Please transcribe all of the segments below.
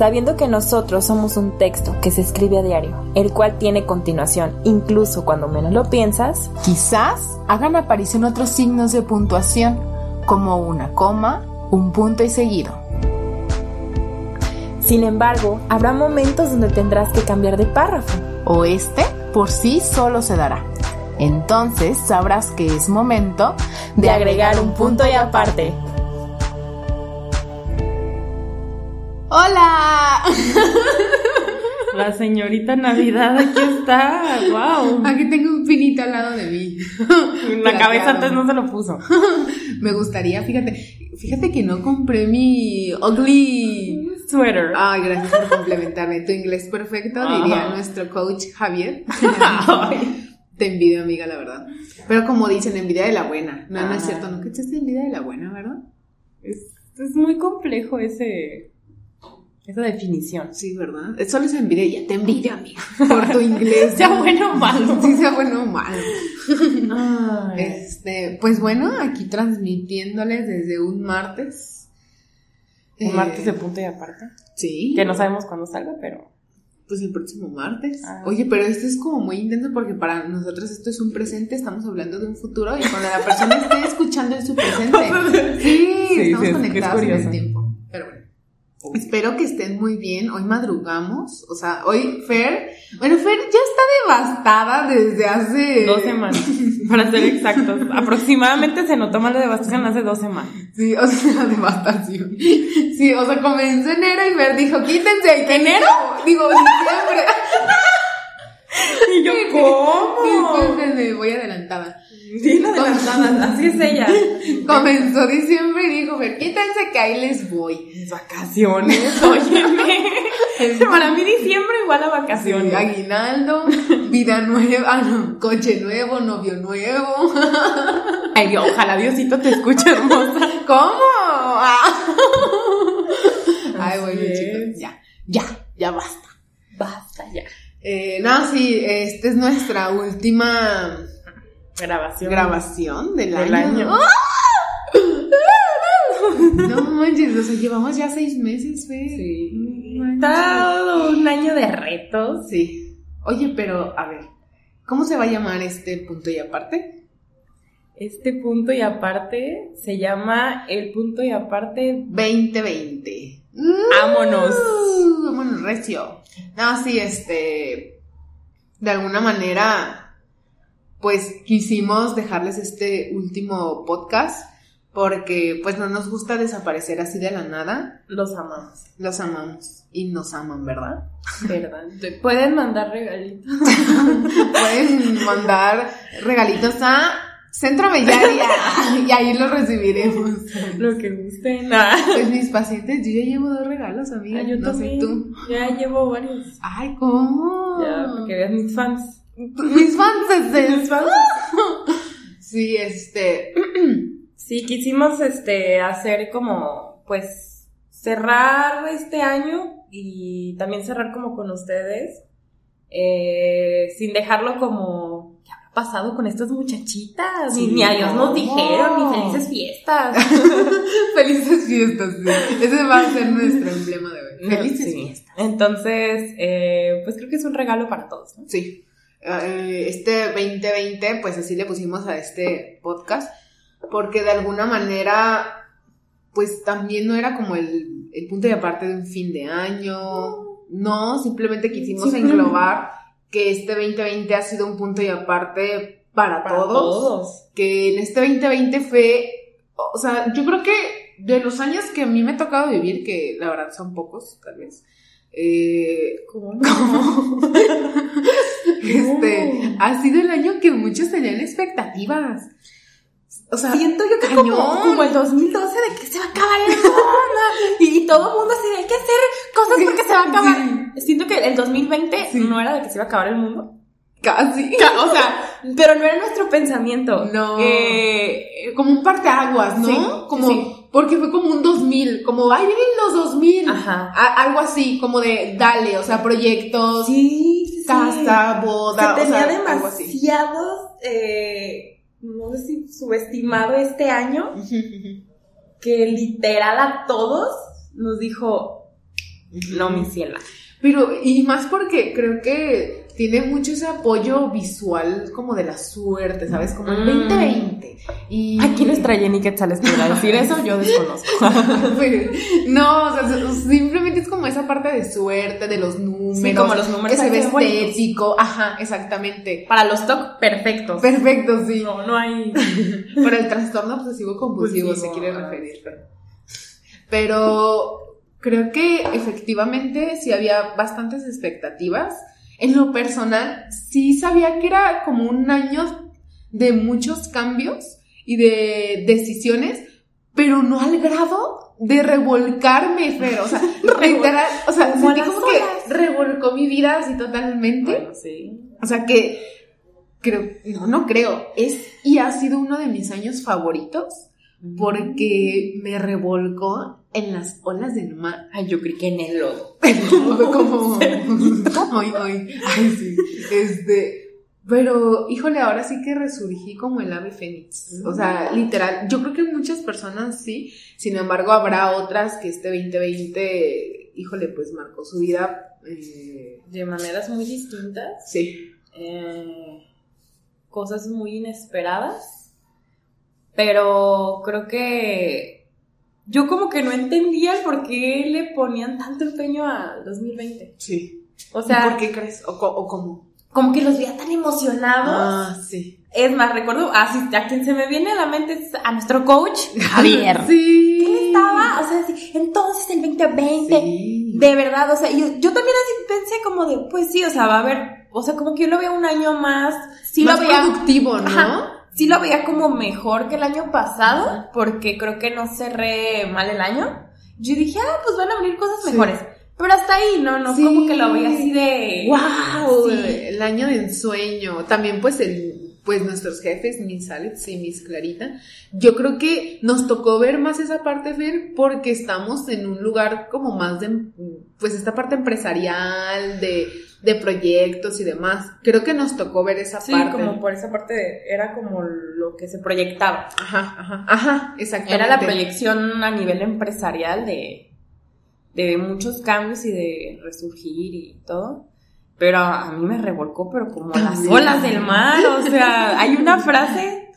sabiendo que nosotros somos un texto que se escribe a diario, el cual tiene continuación, incluso cuando menos lo piensas, Quizás hagan aparición otros signos de puntuación, como una coma, un punto y seguido. sin embargo, habrá momentos donde tendrás que cambiar de párrafo. O este por sí solo se dará. Entonces sabrás que es momento De agregar un punto y aparte. ¡Hola! La señorita Navidad aquí está, wow. Aquí tengo un pinito al lado de mí. La cabeza antes no se lo puso. Me gustaría, fíjate, fíjate que no compré mi ugly. Sweater. Ay, gracias por complementarme. Tu inglés perfecto, diría nuestro coach Javier. Te envidio, amiga, la verdad. Pero como dicen, envidia de la buena. No, no es cierto, nunca echaste envidia de la buena, ¿verdad? Es, es muy complejo ese, esa definición. Sí, ¿verdad? Solo es envidia te envidio, amiga. Por tu inglés. Sea bueno o malo. Sí, sea bueno o malo. Ay. Este, pues bueno, aquí transmitiéndoles desde un martes. Un Eh, martes de punto y aparte. Sí. Que no sabemos cuándo salga, pero. Pues el próximo martes. Ah. Oye, pero esto es como muy intenso porque para nosotros esto es un presente, estamos hablando de un futuro y cuando la persona esté escuchando es su presente. Sí, Sí, estamos sí, conectados es en el tiempo. Espero que estén muy bien. Hoy madrugamos. O sea, hoy Fer. Bueno, Fer ya está devastada desde hace. Dos semanas, para ser exactos. Aproximadamente se notó mal la devastación hace dos semanas. Sí, o sea, la devastación. Sí, o sea, comenzó enero y Fer dijo, quítense. ¿Enero? Digo, diciembre. Y yo, ¿cómo? Discúlpenme, voy adelantada. Bien adelantada, así es ella. Comenzó diciembre y dijo, Fer, quítense que ahí les voy. Mis vacaciones, óyeme. Para mí diciembre igual a vacaciones. Aguinaldo, vida nueva, ah, no, coche nuevo, novio nuevo. Ay, Dios, ojalá Diosito te escuche, hermosa. ¿Cómo? Ah. Ay, bueno, chicos, ya, ya, ya basta. Basta ya. Eh, no, sí, esta es nuestra última Grabación. grabación del, Del año. año. No manches, o sea, llevamos ya seis meses, Fer. Sí. Todo un año de retos. Sí. Oye, pero, a ver, ¿cómo se va a llamar este punto y aparte? Este punto y aparte se llama el punto y aparte. 2020. Vámonos. Vámonos, recio. No, sí, este. De alguna manera, pues quisimos dejarles este último podcast porque, pues, no nos gusta desaparecer así de la nada. Los amamos, Los amamos y nos aman, ¿verdad? ¿verdad? Pueden mandar regalitos. Pueden mandar regalitos a Centro Bellaria y ahí los recibiremos. Lo que gusten. Ah, Pues mis pacientes, yo ya llevo dos regalos, amiga. yo no también. sé tú. Ya llevo varios. Ay, ¿cómo? Ya, porque veas mis fans. Mis fans, mis fans. Sí, este. Sí, quisimos este hacer como, pues, cerrar este año y también cerrar como con ustedes, eh, sin dejarlo como, ¿qué habrá pasado con estas muchachitas? Ni- Sí, ni adiós nos no. dijeron, ni felices fiestas. Felices fiestas, sí. Ese va a ser nuestro emblema de hoy. Felices Sí. fiestas. Entonces, eh, pues creo que es un regalo para todos, ¿no? Sí. Eh, este 2020, pues así le pusimos a este podcast, porque de alguna manera, pues también no era como el, el punto de aparte de un fin de año. No, simplemente quisimos Simplemente. englobar que este 2020 ha sido un punto y aparte para, Para todos. todos. Que en este 2020 fue, o sea, yo creo que de los años que a mí me ha tocado vivir, que la verdad son pocos, tal vez, eh, ¿Cómo? como este ha sido el año que muchos tenían expectativas. O sea, Siento yo que cañón. como, como el 2012 de que se va a acabar el mundo y todo el mundo así de hay que hacer cosas porque se va a acabar. sí. Siento que el 2020 Sí. no era de que se iba a acabar el mundo. casi Ca- O sea, pero no era nuestro pensamiento. No. Eh, como un parteaguas, ¿no? Sí, como sí. porque fue como un 2000, como ay, vienen los 2000. Ajá. A- algo así, como de dale, o sea, proyectos, sí, boda, Se o tenía sea, así. demasiados, eh, no sé si subestimado este año, que literal a todos nos dijo, No, mi ciela. Pero, y más porque creo que tiene mucho ese apoyo visual como de la suerte, ¿sabes? Como el Mm. 2020. Y... Aquí nuestra Jenny Quetzales podrá decir eso, yo desconozco. Pues, no, o sea, simplemente es como esa parte de suerte, de los números. Sí, como los números Que se ve estético. Ajá, exactamente. Para los TOC, perfectos. Perfecto, sí. No, no hay. Para el trastorno obsesivo compulsivo se quiere referir. Pero creo que efectivamente sí había bastantes expectativas. En lo personal, sí sabía que era como un año de muchos cambios y de decisiones, pero no al grado de revolcarme, Fer. O sea, literal, o sea, Como sentí como que revolcó mi vida así totalmente. Bueno, sí. O sea que creo, no, no creo, es y ha sido uno de mis años favoritos porque me revolcó en las olas del mar. Ay, yo creí que en el lodo. como, ay, ay, ay, sí, este, pero, híjole, ahora sí que resurgí como el ave fénix. O sea, literal, yo creo que muchas personas sí, sin embargo, habrá otras que este 2020, híjole, pues marcó su vida. eh, De maneras muy distintas. sí. eh, cosas muy inesperadas. Pero creo que yo como que no entendía por qué le ponían tanto empeño al 2020. Sí. O sea, ¿Por qué crees? ¿O, o cómo? como que los veía tan emocionados. Ah, sí. Es más, recuerdo, ah, sí, a quien se me viene a la mente es a nuestro coach, Javier. Sí. Él estaba, o sea, entonces el 2020, Sí. de verdad, o sea, yo, yo también así pensé como de, pues sí, o sea, va a haber, o sea, como que yo lo veo un año más, sí Más lo veía, productivo, ¿no? Ajá. Sí lo veía como mejor que el año pasado, porque creo que no cerré mal el año. Yo dije, ah, pues van a venir cosas Sí. mejores. Pero hasta ahí, no, no, Sí. como que lo veía así de, ¡Wow! Sí. El año de ensueño. También, pues, el, pues nuestros jefes, Miss Alex y Miss Clarita. Yo creo que nos tocó ver más esa parte, Fer, porque estamos en un lugar como más de, pues, esta parte empresarial, de, de proyectos y demás. Creo que nos tocó ver esa Sí, parte. como por esa parte era como lo que se proyectaba. Ajá, ajá, ajá, exactamente. Era la proyección a nivel empresarial de, de muchos cambios y de resurgir y todo. Pero a, mí me revolcó, pero como las olas del mar. O sea, hay una frase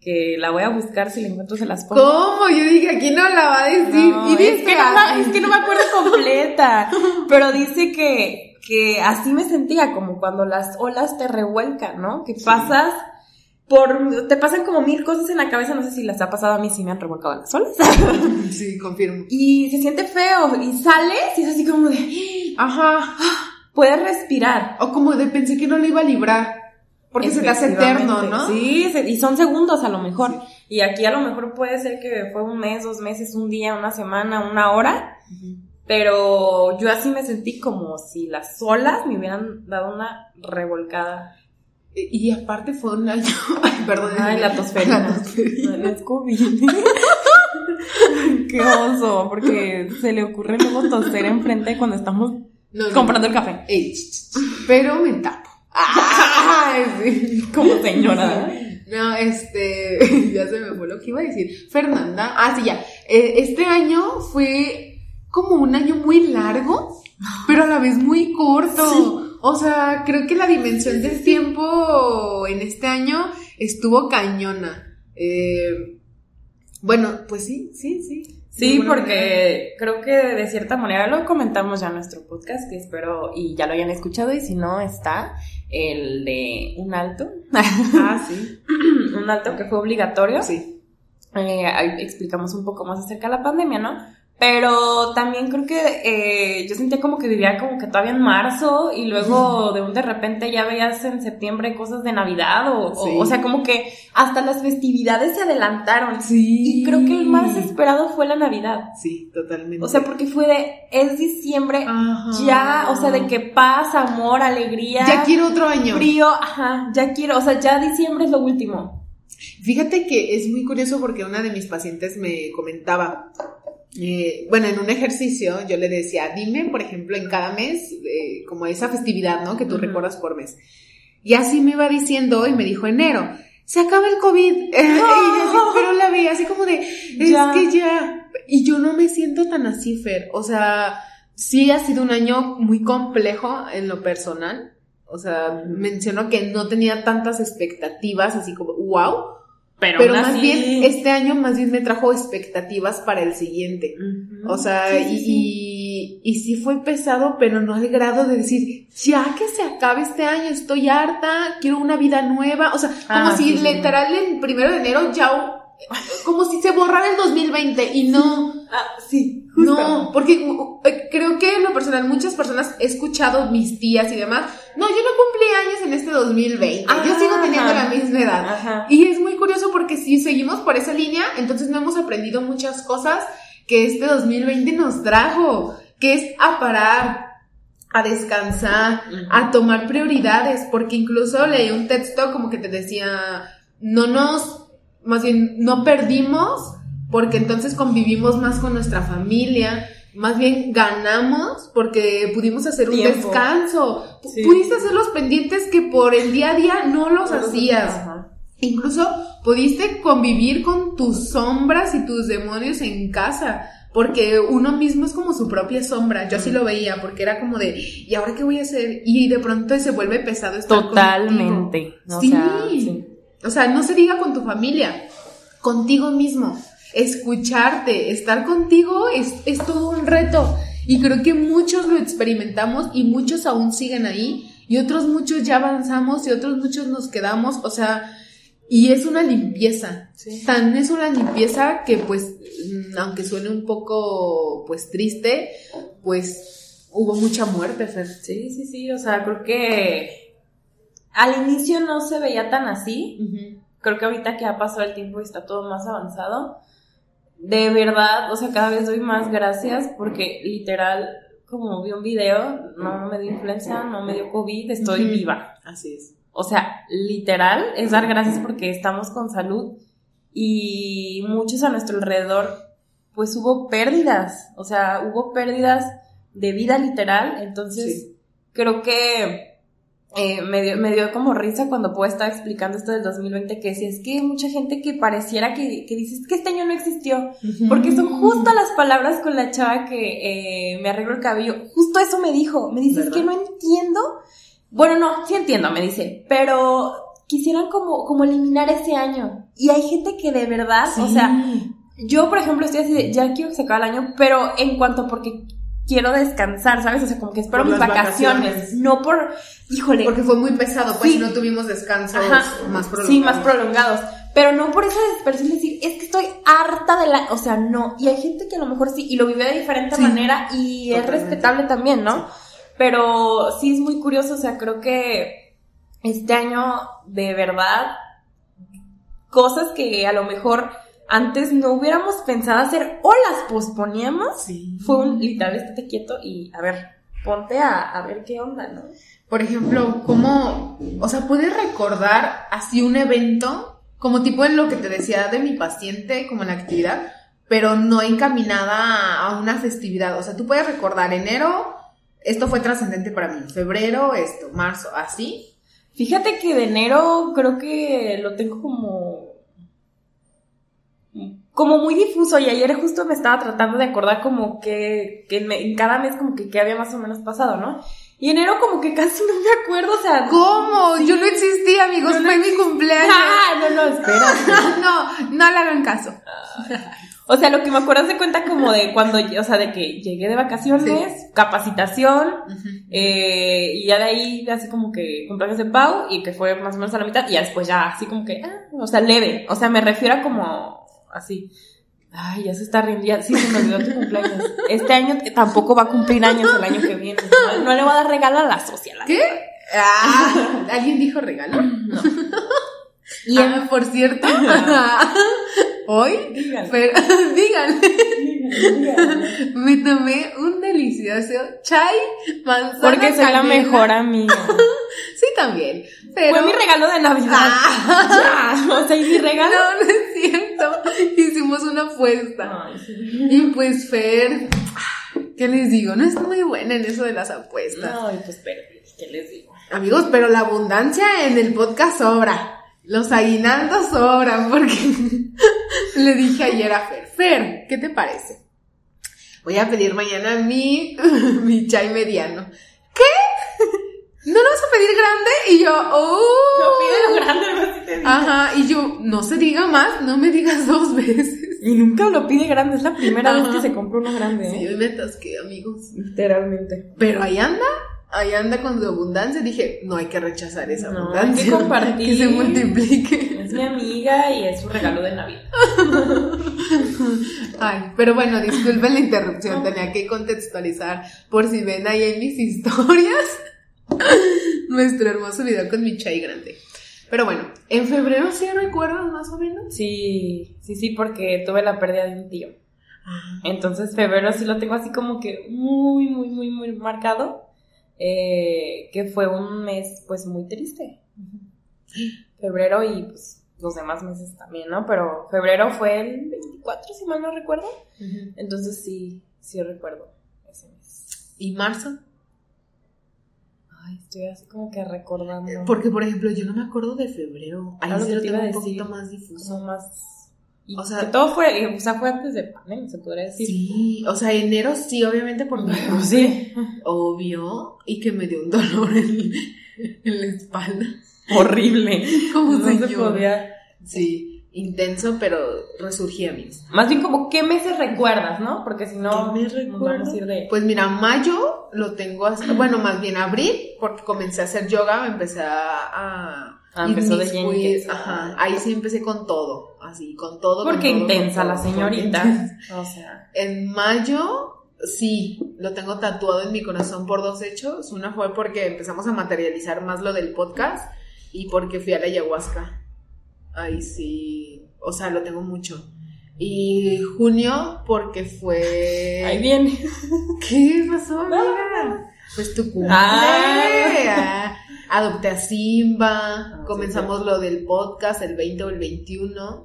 que la voy a buscar si la encuentro se las pongo. ¿Cómo? Yo dije, aquí no la va a decir. No, y es, dice, que no, la- es que no me acuerdo completa, pero dice que, que así me sentía, como cuando las olas te revuelcan, ¿no? Que pasas por, te pasan como mil cosas en la cabeza, no sé si las ha pasado a mí, si me han revolcado las olas. Sí, confirmo. y se siente feo, y sales y es así como de, Ajá. puedes respirar. O como de pensé que no lo iba a librar. Porque se te hace eterno, ¿no? Sí, y son segundos a lo mejor. Y aquí a lo mejor puede ser que fue un mes, dos meses, un día, una semana, una hora. Pero yo así me sentí como si las olas me hubieran dado una revolcada. Y, y aparte fue un año. Ay, perdón. Ay, la tosferina. La tosferina. No, es COVID. Qué oso, porque se le ocurre luego toser enfrente cuando estamos No, no. comprando el café. Ey, pero me tapo. Ay, sí. Como señora. No, este, ya se me fue lo que iba a decir. Fernanda, ah, sí, ya. Eh, este año fue como un año muy largo, pero a la vez muy corto. O sea, creo que la dimensión del tiempo en este año estuvo cañona. Eh, bueno, pues sí, sí, sí. Sí, manera. porque creo que de cierta manera lo comentamos ya en nuestro podcast, que espero y ya lo hayan escuchado, y si no está el de un alto, Ah, sí. un alto que fue obligatorio. Sí. Eh, ahí explicamos un poco más acerca de la pandemia, ¿no? Pero también creo que eh, yo sentía como que vivía como que todavía en marzo y luego de un de repente ya veías en septiembre cosas de Navidad o, o- sea, como que hasta las festividades se adelantaron. Sí. Y creo que el más esperado fue la Navidad. Sí, totalmente. O sea, porque fue de, es diciembre, Ajá. ya, o sea, de que paz, amor, alegría, Ya quiero otro año. frío, ajá, ya quiero, o sea, ya diciembre es lo último. Fíjate que es muy curioso porque una de mis pacientes me comentaba, eh, bueno, en un ejercicio yo le decía, dime, por ejemplo, en cada mes, eh, como esa festividad, ¿no? Que tú Ujú. recuerdas por mes. Y así me iba diciendo y me dijo enero, se acaba el COVID. y yo así, pero la veía así como de, es Ya. que ya. Y yo no me siento tan así, Fer. O sea, sí ha sido un año muy complejo en lo personal. O sea, menciono que no tenía tantas expectativas, así como, wow. Pero, Pero, más así- bien, este año más bien me trajo expectativas para el siguiente. O sea, Sí, y, sí. y, y sí fue pesado, pero no al grado de decir, ya que se acabe este año, estoy harta, quiero una vida nueva. O sea, como Ah, si sí. literal el primero de enero ya, como si se borrara el 2020 y no. Ah, sí, justo. No, porque uh, eh, creo que en lo personal muchas personas he escuchado mis tías y demás. No, yo no cumplí años en este 2020. yo sigo teniendo Ajá. la misma edad. Ajá. Y es muy curioso porque si seguimos por esa línea, entonces no hemos aprendido muchas cosas que este 2020 nos trajo, que es a parar, a descansar, a tomar prioridades, porque incluso leí un texto como que te decía, no nos, más bien, no perdimos, porque entonces convivimos más con nuestra familia, más bien ganamos porque pudimos hacer un Tiempo. descanso, Sí. pudiste hacer los pendientes que por el día a día no los hacías. Ajá. Incluso pudiste convivir con tus sombras y tus demonios en casa, porque uno mismo es como su propia sombra. Yo así lo veía, porque era como de, ¿y ahora qué voy a hacer? Y de pronto se vuelve pesado estar contigo. Totalmente. O Sí. sea, sí. O sea, no se diga con tu familia, contigo mismo. Escucharte, estar contigo es, es todo un reto. Y creo que muchos lo experimentamos y muchos aún siguen ahí. Y otros muchos ya avanzamos y otros muchos nos quedamos. O sea, y es una limpieza. Sí. Tan es una limpieza que pues, mm, aunque suene un poco pues triste, pues hubo mucha muerte, Fer. Sí, sí, sí, o sea, creo que al inicio no se veía tan así. Creo que ahorita que ha pasado el tiempo y está todo más avanzado, de verdad, o sea, cada vez doy más gracias porque literal, como vi un video, no me dio influenza, no me dio COVID, estoy viva. Así es. O sea, literal es dar gracias porque estamos con salud y muchos a nuestro alrededor, pues hubo pérdidas, o sea, hubo pérdidas de vida literal, entonces Sí. creo que eh, me, dio, me dio como risa cuando puedo estar explicando esto del 2020 que decía, es que hay mucha gente que pareciera que, que dice, es que este año no existió, porque son justo las palabras con la chava que eh, me arreglo el cabello. Justo eso me dijo. Me dice, es que no entiendo. Bueno, no, sí entiendo, me dice. Pero quisieran como, como eliminar ese año. Y hay gente que de verdad, o sea, yo por ejemplo estoy así de, ya quiero que se acabe el año, pero en cuanto porque quiero descansar, ¿sabes? O sea, como que espero mis vacaciones. vacaciones. No por, híjole, Porque fue muy pesado, pues Sí. no tuvimos descansos Ajá. más prolongados. Sí, más prolongados. Pero no por esa desesperación de decir, es que estoy harta de la. O sea, no. Y hay gente que a lo mejor sí, y lo vive de diferente Sí. manera, y es respetable también, ¿no? Pero sí es muy curioso, o sea, creo que este año, de verdad, cosas que a lo mejor antes no hubiéramos pensado hacer o las posponíamos, Sí. fue un literal, estate quieto y a ver, ponte a, a ver qué onda, ¿no? Por ejemplo, ¿cómo, o sea, puedes recordar así un evento, como tipo en lo que te decía de mi paciente, como en la actividad, pero no encaminada a una festividad? O sea, tú puedes recordar enero, esto fue trascendente para mí, febrero, esto, marzo, así. Fíjate que de enero creo que lo tengo como como muy difuso y ayer justo me estaba tratando de acordar como que, que me- en cada mes como que qué había más o menos pasado, ¿no? Y enero como que casi no me acuerdo, o sea... ¿Cómo? Yo no existí, amigos, no fue mi cumpleaños. Ah, no, no, espera. no, no le hagan caso. O sea, lo que me acuerdo se cuenta como de cuando, o sea, de que llegué de vacaciones, capacitación, eh, y ya de ahí así como que cumpleaños de Pau y que fue más o menos a la mitad y ya después ya así como que, ah, o sea, leve, o sea, me refiero a como así. Ay, ya se está riendo, ya sí se me olvidó tu cumpleaños. Este año tampoco va a cumplir años el año que viene. No, no le voy a dar regalo a la social. ¿Qué? Ah, ¿Alguien dijo regalo? Y Ah, por cierto, hoy, Díganle. pero, díganle, me tomé un delicioso chai manzana Porque soy la mejor amiga. Sí, también, pero... Fue mi regalo de Navidad. Ah. Ya, o sea, y mi regalo. No, no es cierto. Hicimos una apuesta. Ay, sí. Y pues, Fer, ¿qué les digo? No estoy muy buena en eso de las apuestas. No, y pues espérate, ¿qué les digo? Amigos, pero la abundancia en el podcast sobra. Los aguinaldos sobran porque le dije ayer a Fer, Fer, ¿qué te parece? voy a pedir mañana mi, mi chai mediano. ¿Qué? ¿No lo vas a pedir grande? Y yo, oh. No pide lo grande, así te digo. Ajá, y yo, no se diga más, no me digas dos veces. Y nunca lo pide grande, es la primera vez que se compró uno grande, Sí, ¿eh? hoy me atasqué, amigos. Literalmente. Pero ahí anda, ahí anda con su abundancia. Dije, no hay que rechazar esa No, abundancia. hay que compartir. Que se multiplique. Es mi amiga y es su regalo de Navidad. Ay, pero bueno, disculpen la interrupción, tenía que contextualizar por si ven ahí en mis historias nuestro hermoso video con mi chai grande. Pero bueno, en febrero sí recuerdas más o menos. Sí, sí, sí, porque tuve la pérdida de un tío. Ah, Entonces febrero sí lo tengo así como que muy, muy, muy, muy marcado. eh, que fue un mes pues muy triste. Febrero y pues los demás meses también, ¿no? Pero febrero fue el 24, si mal no recuerdo. Entonces sí, sí recuerdo ese mes. ¿Y marzo? Ay, estoy así como que recordando. Porque, por ejemplo, yo no me acuerdo de febrero. Ahí Claro sí que lo tengo un poquito más difuso. Más... Y O sea- que todo fue, o sea, fue antes de pandemia, se podría decir. Sí, o sea, enero sí, obviamente por mi Pero sí. obvio, y que me dio un dolor en, en la espalda. Horrible. Como No se podía. Sí, intenso, pero resurgí, amigos. Más bien como qué meses recuerdas, ¿no? Porque si no, ¿Qué nos recuerdo? vamos a ir de... Pues mira, mayo lo tengo hasta, bueno, más bien abril, porque comencé a hacer yoga, me empecé a... a Ah, empezó de que- Ajá, ahí sí empecé con todo, así, con todo. con Porque todo, intensa con la señorita. O sea, En mayo, sí, lo tengo tatuado en mi corazón por dos hechos. Una fue porque empezamos a materializar más lo del podcast y porque fui a la ayahuasca. Ahí sí, o sea, lo tengo mucho. Y junio porque fue... ahí viene. ¿Qué pasó, amiga? Pues tu cumple. Ah. Ah, Adopté a Simba. sí, comenzamos lo del podcast el 20 o el 21.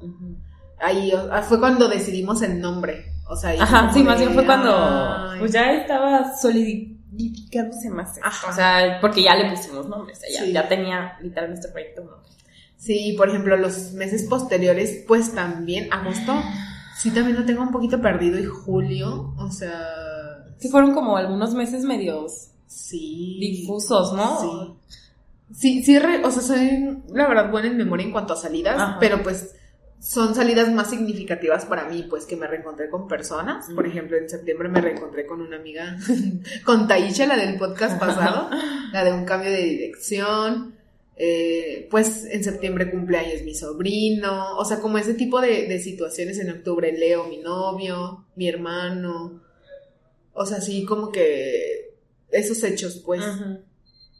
Ahí ah, fue cuando decidimos el nombre. O sea, Ajá, sí, más bien fue cuando ay. pues ya estaba solidificándose más. Ajá. O sea, porque ya le pusimos nombres, o sea, ya, Sí. ya tenía literal nuestro proyecto nombre. Sí, por ejemplo, los meses posteriores, pues también, agosto, sí también lo tengo un poquito perdido y julio, o sea, Sí, fueron como algunos meses medios sí. difusos, ¿no? Sí. Sí, sí, re- o sea, soy la verdad buena en memoria en cuanto a salidas, Ajá. pero pues son salidas más significativas para mí, pues que me reencontré con personas. Por Mm. ejemplo, en septiembre me reencontré con una amiga, con Taisha, la del podcast pasado, la de un cambio de dirección. Eh, pues en septiembre cumpleaños mi sobrino, o sea, como ese tipo de, de situaciones en octubre, Leo, mi novio, mi hermano, o sea, sí, como que esos hechos, pues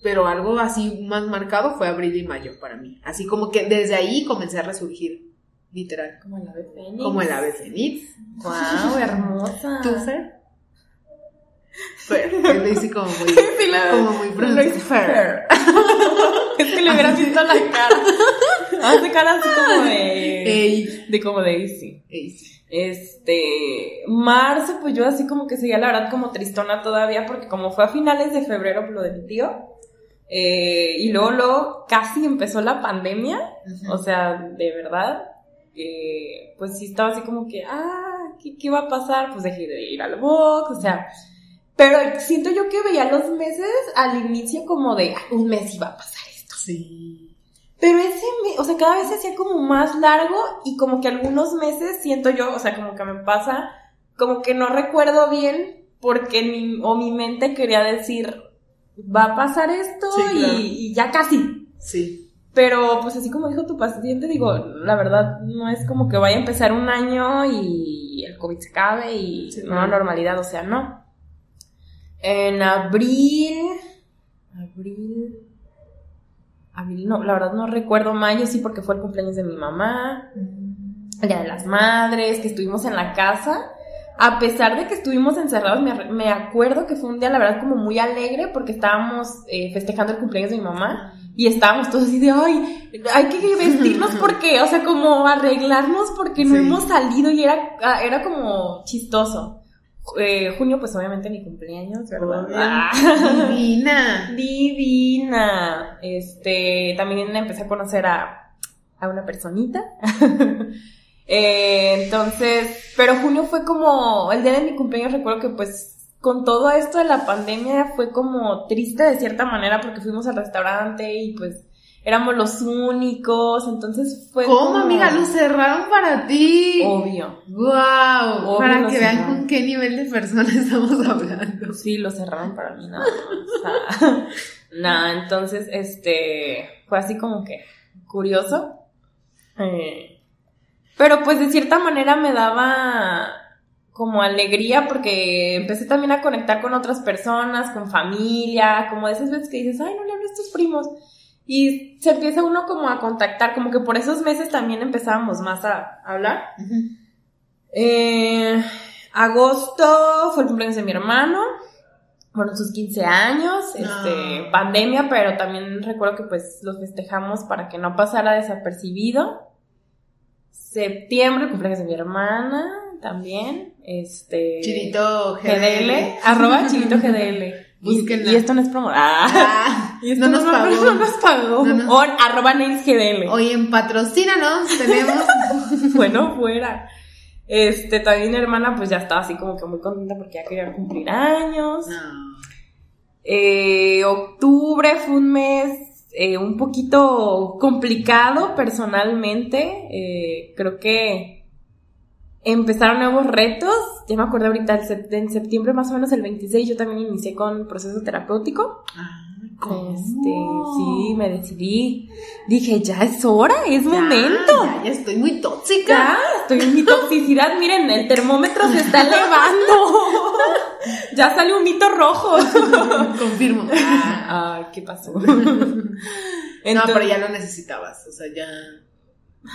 pero algo así más marcado fue abril y mayo para mí. Así como que desde ahí comencé a resurgir, literal. Como el ave fénix. Como el ave fénix. Wow, hermosa. ¿Tú, Fer? Que lo hice como muy, Sí, la- como muy lo hice pronto. Fer. es que le hubiera visto la cara. Hace cara así como de. Ey, De como de Easy. Este. Marzo, pues yo así como que seguía la verdad como tristona todavía, porque como fue a finales de febrero lo de mi tío. eh, y luego, luego casi empezó la pandemia. O sea, de verdad. eh, pues sí estaba así como que, ah, ¿qué, qué va a pasar? Pues dejé de ir al box, o sea. Pero siento yo que veía los meses al inicio como de, "Ah, un mes iba a pasar esto. Sí. Pero ese mes, o sea, cada vez se hacía como más largo y como que algunos meses siento yo, o sea, como que me pasa, como que no recuerdo bien porque mi, o mi mente quería decir, va a pasar esto Sí, y- claro. y, ya casi. Sí. Pero pues así como dijo tu paciente, digo, la verdad no es como que vaya a empezar un año y el COVID se acabe y Sí, nueva normalidad, o sea, no. En abril, abril, abril, no, la verdad no recuerdo mayo, sí, porque fue el cumpleaños de mi mamá, el día de las madres, que estuvimos en la casa. A pesar de que estuvimos encerrados, me, me acuerdo que fue un día, la verdad, como muy alegre, porque estábamos eh, festejando el cumpleaños de mi mamá. Y estábamos todos así de, ay, hay que vestirnos porque, o sea, como arreglarnos porque no Sí. hemos salido y era, ah, era como chistoso. Eh, junio, pues obviamente mi cumpleaños, ¿verdad? Ah. Divina. Divina. Este, también empecé a conocer a, a una personita. Eh, entonces, pero junio fue como el día de mi cumpleaños, recuerdo que pues con todo esto de la pandemia fue como triste de cierta manera porque fuimos al restaurante y pues éramos los únicos, entonces fue ¿Cómo, como- amiga? Lo cerraron para ti. Obvio. Wow. Obvio para que vean con qué nivel de personas estamos hablando. Sí, lo cerraron para mí, nada. O sea, nada, entonces, este, fue así como que curioso. Eh, pero pues de cierta manera me daba como alegría porque empecé también a conectar con otras personas, con familia, como de esas veces que dices, ay, no le hablo a estos primos. Y se empieza uno como a contactar, como que por esos meses también empezábamos más a hablar. Eh, agosto fue el cumpleaños de mi hermano. Fueron sus 15 años, este, Ah. pandemia, pero también recuerdo que pues los festejamos para que no pasara desapercibido. Septiembre, cumpleaños de mi hermana, también, este... Chirito GDL, arroba Chirito GDL. Y, y esto no es promo. Ah, y esto no nos pagó. No nos pagó. No nos- arroba Nails GDL. Oye, en patrocínanos tenemos. bueno fuera. Este, también mi hermana pues ya estaba así como que muy contenta porque ya quería cumplir años. No. Eh, octubre fue un mes eh, un poquito complicado personalmente. Eh, creo que empezaron nuevos retos. Ya me acuerdo ahorita, en septiembre más o menos el 26 yo también inicié con proceso terapéutico. Ah, ¿cómo? Este, sí, me decidí. Dije, ya es hora, es Ya, momento. Ya, ya estoy muy tóxica. Ya, estoy en mi toxicidad. Miren, el termómetro se está elevando. ya sale un mito rojo. Confirmo. Ah. Ay, ¿qué pasó? no, pero ya lo necesitabas. O sea, ya.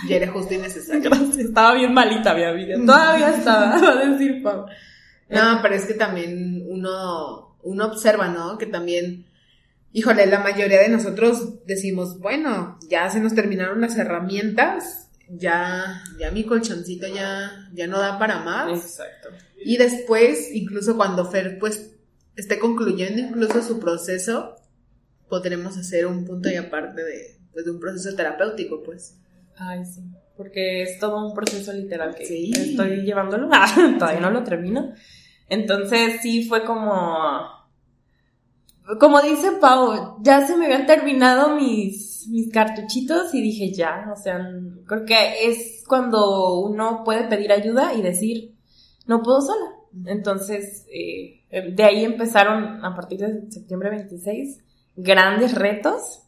Ya era justo y necesario. Estaba bien malita mi amiga. Todavía estaba, va a decir Pau. No, pero es que también uno, uno observa, ¿no? Que también, híjole, la mayoría de nosotros decimos, bueno, ya se nos terminaron las herramientas, ya, ya mi colchoncito ya, ya no da para más. Exacto. Y después, incluso cuando Fer, pues, esté concluyendo incluso su proceso, podremos hacer un punto y aparte de, pues, de un proceso terapéutico, pues. Ay, sí. Porque es todo un proceso literal que Sí. estoy llevándolo. Todavía no lo termino. Entonces sí fue como. Como dice Pau, ya se me habían terminado mis, mis cartuchitos y dije ya, o sea, creo que es cuando uno puede pedir ayuda y decir, no puedo sola. Entonces, eh, de ahí empezaron a partir de septiembre 26 grandes retos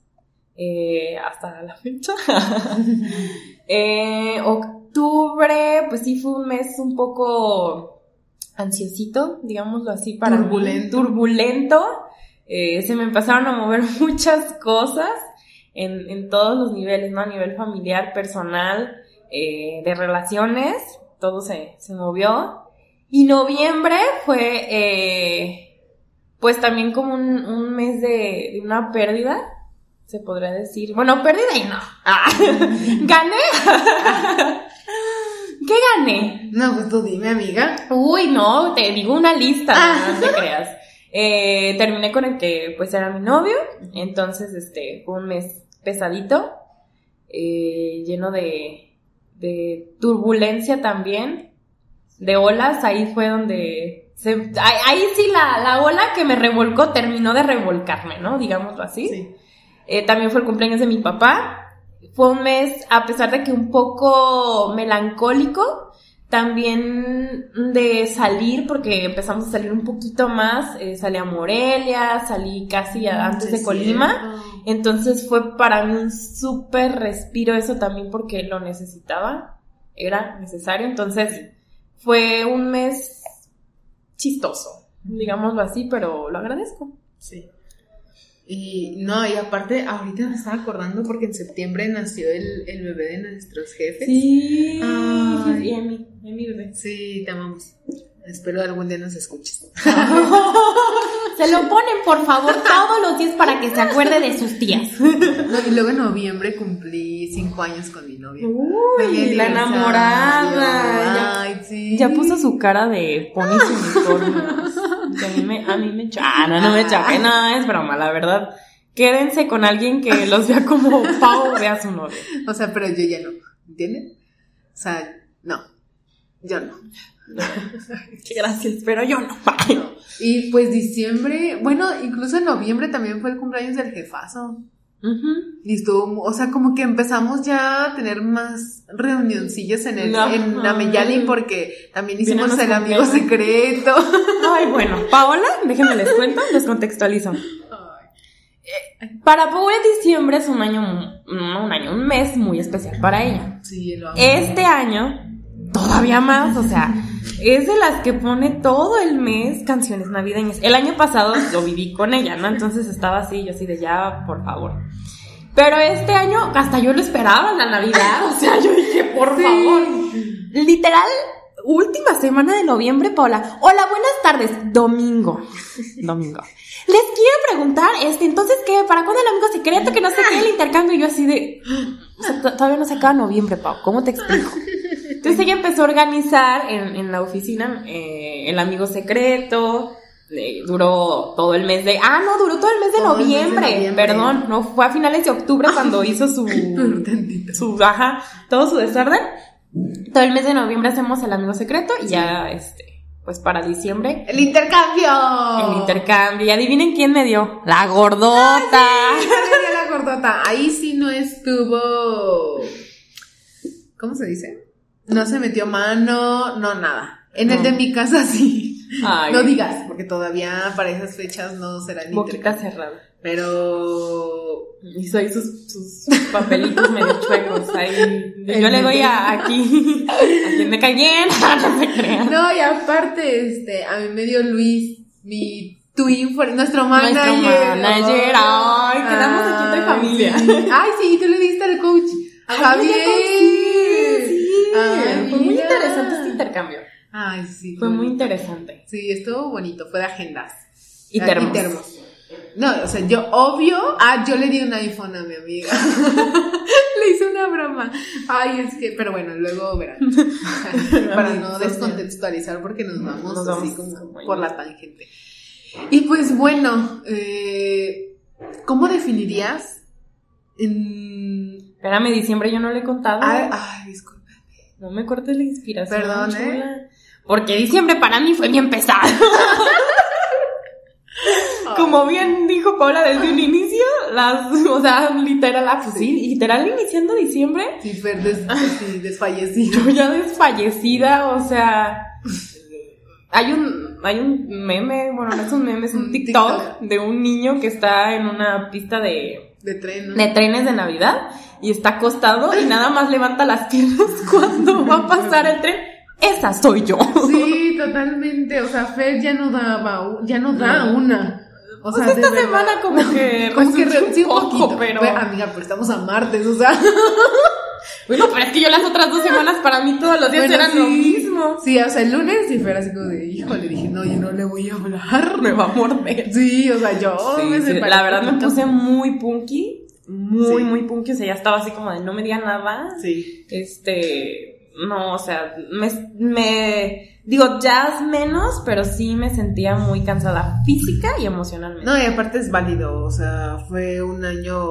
eh, hasta la fecha. Eh, octubre, pues sí fue un mes un poco ansiosito, digámoslo así, para. Turbulento. Turbulento. Eh, se me empezaron a mover muchas cosas en, en todos los niveles, ¿no? A nivel familiar, personal, eh, de relaciones, todo se, se movió. Y noviembre fue, eh, pues también como un, un mes de, de una pérdida, se podría decir. Bueno, pérdida y no. Ah, ¿Gané? ¿Qué gané? No, pues tú dime, amiga. Uy, no, te digo una lista, Ah. no te creas. Eh, terminé con el que pues era mi novio, entonces este fue un mes pesadito, eh, lleno de, de turbulencia también, de olas, ahí fue donde se, ahí, ahí sí la, la ola que me revolcó terminó de revolcarme, ¿no? Digámoslo así. Eh, también fue el cumpleaños de mi papá. Fue un mes, a pesar de que un poco melancólico, también de salir, porque empezamos a salir un poquito más. Eh, salí a Morelia, salí casi a- antes de Colima. Entonces fue para mí un súper respiro eso también porque lo necesitaba. Era necesario. Entonces fue un mes chistoso, digámoslo así, pero lo agradezco. Sí. Y no, y aparte, ahorita me estaba acordando porque en septiembre nació el, el bebé de nuestros jefes. Sí. Ay. Y Emi, Emi bebé. Sí, te amamos. Espero algún día nos escuches. Se lo ponen, por favor, todos los días para que se acuerde de sus tías. No, y luego en noviembre cumplí cinco años con mi mi Uy, la enamorada. Ay, sí. Ya, puso su cara de pony unicornio. Que a mí me, a mí me Ah, no, no me choque, no, es broma, la verdad. Quédense con alguien que los vea como Pau ve a su novio. O sea, pero yo ya no. ¿Entienden? O sea, No, yo no. Gracias, pero yo no. Y pues diciembre, bueno, incluso en noviembre también fue el cumpleaños del jefazo. Ujú. Y estuvo, o sea, como que empezamos ya a tener más reunioncillas en el, No. en Ameyali porque también hicimos el amigo secreto. Ay, bueno, Paola, déjenme les cuento, les contextualizo. Eh, Para Paola diciembre es un año, un año, un mes muy especial para ella. Sí, lo amo. Este año, todavía más, o sea, es de las que pone todo el mes canciones navideñas. El año pasado lo viví con ella, ¿no? Entonces estaba así, yo así de ya, por favor. Pero este año hasta yo lo esperaba en la Navidad, o sea, yo dije, por Sí. favor. Literal, última semana de noviembre, Paola. Hola, buenas tardes. Domingo. Domingo. Les quiero preguntar, este, entonces, ¿qué? ¿Para cuándo el amigo secreto? Que no sé qué, el intercambio. Y yo así de... o sea, to- todavía no se acaba noviembre, Pau. ¿Cómo te explico? Entonces ella empezó a organizar en, en la oficina eh, el amigo secreto. eh, duró todo el mes de... Ah, no, duró todo el mes de, mes noviembre. Perdón, no, fue a finales de octubre cuando hizo su... Su ajá, todo su desorden. Todo el mes de noviembre hacemos el amigo secreto y ya, este, pues para diciembre, ¡El intercambio! el intercambio. Y adivinen quién me dio. La gordota. Ay, me dio la gordota. Ahí sí no estuvo. ¿Cómo se dice? No se metió mano, no nada. En el de mi casa sí. Ay. No digas, porque todavía para esas fechas no será el Boquita cerrada. Pero. Y soy sus, sus papelitos medio chuecos ahí. Yo le doy a aquí. A quien me cae bien. No se crean. No, y aparte, este, a mí me dio Luis, mi twin, nuestro manager. Nuestro manager, ay, quedamos aquí Ay, familia. sí. Ay, sí, tú le diste al coach. A Javier. Ay, Fue muy interesante este intercambio. Ay, sí. Fue muy interesante. Sí, estuvo bonito, fue de agendas. Y Ah, termos. No, o sea, yo, obvio, ah, yo le di un iPhone a mi amiga. le hice una broma. Ay, es que, pero bueno, luego verán. Para no descontextualizar porque nos vamos Nos así vamos como como por la tangente. Y pues bueno, eh, ¿cómo definirías? en- Espérame, diciembre yo no le he contado. Ay, ay, disculpa. No me cortes la inspiración. Perdón, ¿eh? chula. Porque diciembre para mí fue bien pesado. Como bien dijo Paula desde un inicio, las, o sea, literal, ah, pues sí, literal iniciando diciembre, Sí, Fer, des- sí, desfallecido. yo ya desfallecida, o sea, hay un, hay un meme, bueno, no es un meme, es un Un TikTok, TikTok. de un niño que está en una pista de, De tren, ¿no? de trenes de Navidad y está acostado y nada más levanta las piernas cuando va a pasar el tren. Esa soy yo. Sí, totalmente. O sea, Fer ya no daba, ya no da una. O Pues sea, de esta verdad. semana como que Como que un poco, poquito. pero... Fe- amiga, pero estamos a martes, o sea. Bueno, pero es que yo las otras dos semanas para mí todos los días Bueno, eran sí. lo mismo. Sí, o sea, el lunes sí Fer así como de, híjole, dije, no, yo no le voy a hablar. Me va a morder. Sí, o sea, yo Sí, me sí, la verdad me puse muy punky. Muy, Sí. muy punky. O sea, ya estaba así como de no me digan nada. Sí. Este, no, o sea, me, me, digo, jazz menos, pero sí me sentía muy cansada física y emocionalmente. No, y aparte es válido, o sea, fue un año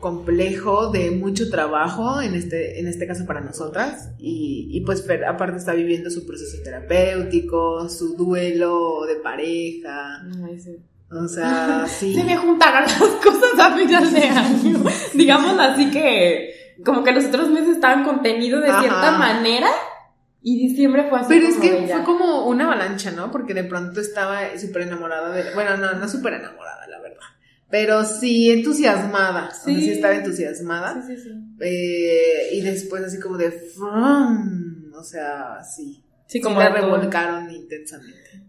complejo de mucho trabajo, en este, en este caso para nosotras, y, y pues aparte está viviendo su proceso terapéutico, su duelo de pareja, Ay, sí. O sea, sí. Se me juntaron las cosas a final de año. Digamos así que, como que los otros meses estaban contenidos de Ajá. cierta manera, y diciembre fue así. Pero es como que de ya. fue como una avalancha, ¿no? Porque de pronto estaba súper enamorada de... Bueno, no, no súper enamorada, la verdad. Pero sí entusiasmada. Sí, Sí. sí estaba entusiasmada. Sí, sí, sí. Eh, y después así como de... O sea, sí. Sí, Sí, como la todo. revolcaron intensamente.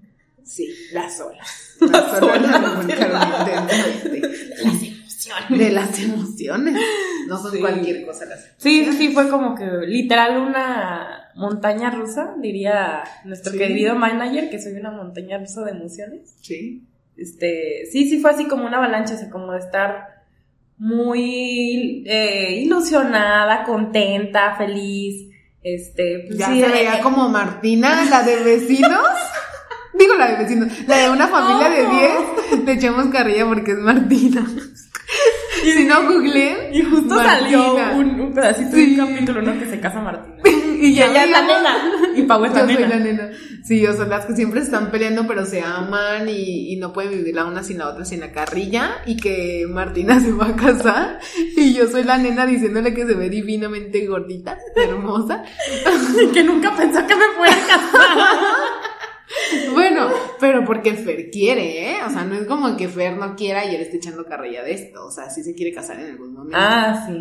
Sí, las olas. Las olas la revolcaron intensamente. Las emociones. De las emociones. No son Sí. cualquier cosa las Sí, sí, sí, fue como que literal una montaña rusa, diría nuestro Sí. querido manager, que soy una montaña rusa de emociones. Sí. Este, sí, sí fue así como una avalancha, o sea, como de estar muy eh, ilusionada, contenta, feliz. Este, pues Ya sí, se veía eh, como Martina, la de vecinos. Digo la de vecinos, la de una familia de No. 10. Le echamos carrilla porque es Martina. si no googleen. Y justo Martina. salió un, un pedacito Sí. de un capítulo, ¿no? Que se casa Martina. y ya ella es la nena. Y Pau es la Yo soy la nena. Sí, o sea, las que siempre están peleando, pero se aman y, y no pueden vivir la una sin la otra, sin la carrilla. Y que Martina se va a casar. Y yo soy la nena diciéndole que se ve divinamente gordita, hermosa. que nunca pensó que me fuera a casar. Bueno, pero porque Fer quiere, ¿eh? O sea, no es como que Fer no quiera y él esté echando carrilla de esto. O sea, sí se quiere casar en algún momento. Ah, sí.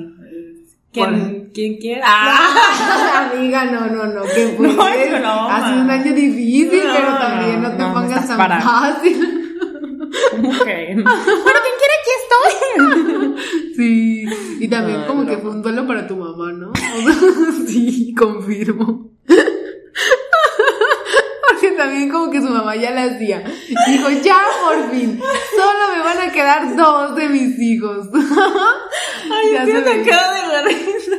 ¿Quién, ¿quién quiere? Ah. Amiga, no, no, no, que pues, No, es broma. ha sido un año difícil, No, pero también no, te pongas tan para. fácil. ¿Cómo que? Pero quien quiere aquí estoy. Sí, y también como que fue un duelo para tu mamá, ¿no? O sea, sí, confirmo. También como que su mamá ya la hacía. Dijo, ya por fin, solo me van a quedar dos de mis hijos. Ay, Ya se ve. acabo de dar eso.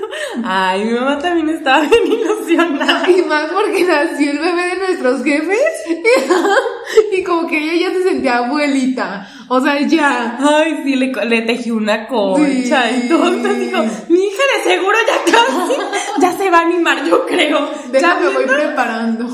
Ay, mi mamá también estaba bien ilusionada. Y más porque nació el bebé de nuestros jefes. Y como que ella ya se sentía abuelita. O sea, ya. Ay, sí, le, le tejí una concha Sí. Entonces dijo, mi hija de seguro ya casi, ya se va a animar, yo creo. Déjame, Ya voy viendo- preparando.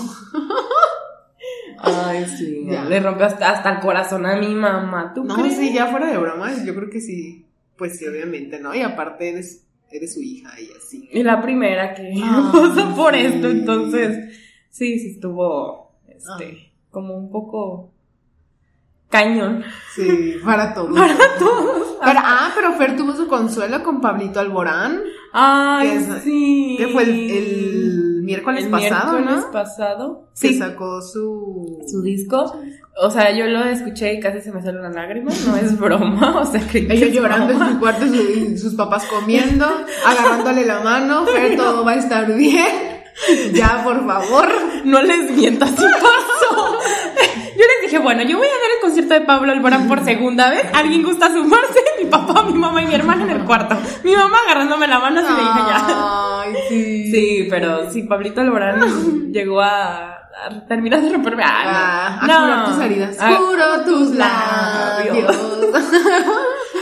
Ay, sí, Ya. le rompió hasta, hasta el corazón a mi mamá. ¿Tú No, crees? sí, ya fuera de bromas, yo creo que sí. Pues sí, obviamente, ¿no? Y aparte eres, eres su hija y así. Y la primera que Ay, pasó por sí. esto, entonces, sí, sí estuvo, este, como un poco cañón. Sí, para todos. Para todos. Pero, ah, pero Fer tuvo su consuelo con Pablito Alborán, Ay, Que es- sí. que fue el, el miércoles El pasado, miércoles ¿no? pasado. Que Sí, sacó su... su disco. O sea, yo lo escuché y casi se me sale una lágrima, no es broma, o sea, que Ella llorando en su cuarto, su- sus papás comiendo, agarrándole la mano, Fer, todo va a estar bien. Ya, por favor. No les mientas, sí pasó. Dije, bueno, yo voy a ver el concierto de Pablo Alborán por segunda vez. ¿Alguien gusta sumarse? Mi papá, mi mamá y mi hermana en el cuarto. Mi mamá agarrándome la mano, así le dije ya. Ay, sí. Sí, pero sí, Pablito Alborán llegó a, a terminar de romperme. Ah, a no. curar tus heridas. Ah, Curo tus labios.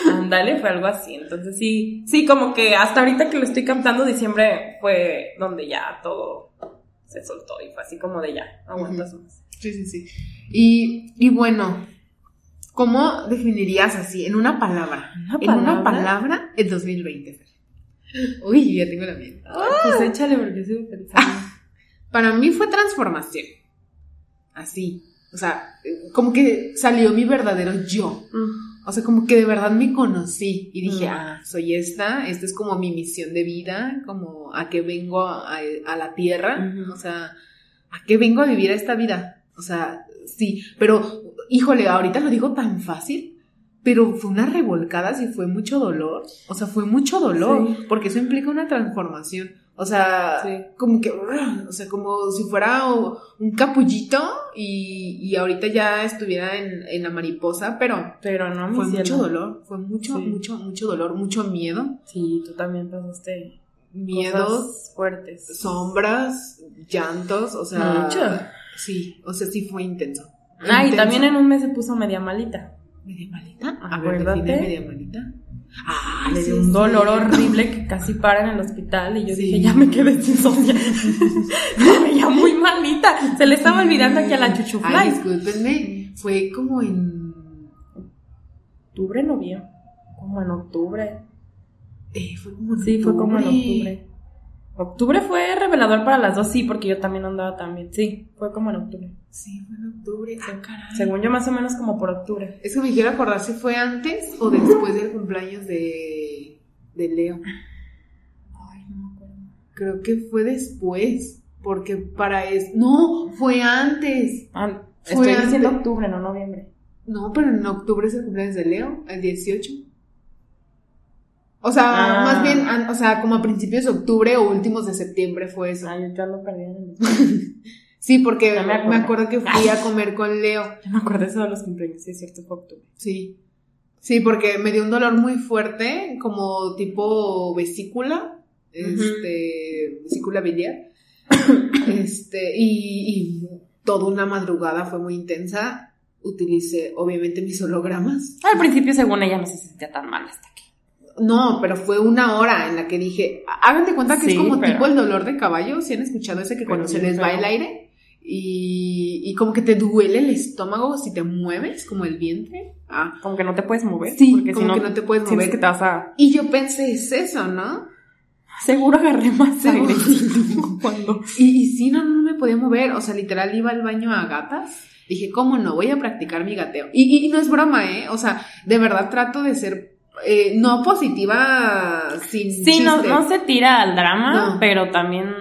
Ándale, fue algo así. Entonces sí, sí, como que hasta ahorita que lo estoy cantando, diciembre fue donde ya todo se soltó y fue así como de ya, aguantas más. Sí, sí, sí. Y, y bueno, ¿cómo definirías así, en una palabra? ¿Una En una palabra? palabra, el 2020. Fer. Uy, ya tengo la mía. Pues échale porque sigo pensando. Para mí fue transformación. Así. O sea, como que salió mi verdadero yo. O sea, como que de verdad me conocí y dije, Mm. ah, soy esta, esta es como mi misión de vida, como a qué vengo a, a la tierra, o sea, a qué vengo a vivir esta vida. O sea, sí, pero, híjole, ahorita lo digo tan fácil, pero fue una revolcada, sí fue mucho dolor, o sea, fue mucho dolor, Sí. porque eso implica una transformación. O sea, Sí. como que, o sea, como si fuera un capullito y, y ahorita ya estuviera en, en la mariposa, pero Pero no, fue mucho dolor, fue mucho, Sí. mucho, mucho dolor, mucho miedo, Sí, tú también pasaste miedos, cosas fuertes. sombras, llantos, o sea, Mucho. Sí, o sea, sí fue intenso. Ah, y también en un mes se puso media malita. ¿Media malita? A Acuérdate. media malita. Ah, Le sí, dio un sí. dolor horrible que casi para en el hospital y yo Sí. dije, ya me quedé sin socia. me veía muy malita. Se le estaba olvidando aquí a la Ay, chuchufly. discúlpenme, fue como en... Octubre, noviembre. Como en octubre. eh, fue como en Sí, fue como en octubre. Octubre. Fue revelador para las dos, sí, porque yo también andaba también. Sí, fue como en octubre. Sí, fue en octubre. Ah, caray. Según yo, más o menos como por octubre. Es que me quiero acordar si fue antes o después del cumpleaños de, de Leo. Ay, no me acuerdo. Creo que fue después, porque para es No, fue antes. Ah, Fue estoy diciendo antes. octubre, no noviembre. No, pero en octubre es el cumpleaños de Leo, el 18. O sea, Ah. más bien, o sea, como a principios de octubre o últimos de septiembre fue eso. Ay, yo perdida en el... Sí, porque Ya me me, acuerdo. que fui a comer con Leo. Yo me acuerdo eso de los cumpleaños, sí, es cierto, fue octubre. Sí. Sí, porque me dio un dolor muy fuerte, como tipo vesícula, este, vesícula biliar. este, y, y toda una madrugada fue muy intensa. Utilicé, obviamente, mis hologramas. Al principio, según ella, no se sentía tan mal hasta aquí. No, pero fue una hora en la que dije, hagan de cuenta que es como pero- tipo el dolor de caballo, si han escuchado ese que cuando se les va el aire y, y como que te duele el estómago si te mueves, como el vientre. Ah, Como que no te puedes mover. sí, porque como si no, que no te puedes mover. que te vas a... Y yo pensé, es eso, ¿no? Seguro agarré más Seguro. airecito cuando... Y, y sí, no, no me podía mover, o sea, literal iba al baño a gatas. Dije, ¿cómo no? Voy a practicar mi gateo. Y, y- y no es broma, ¿eh? O sea, de verdad trato de ser, eh, no positiva sin Sí, no, chiste. no se tira al drama, No. pero también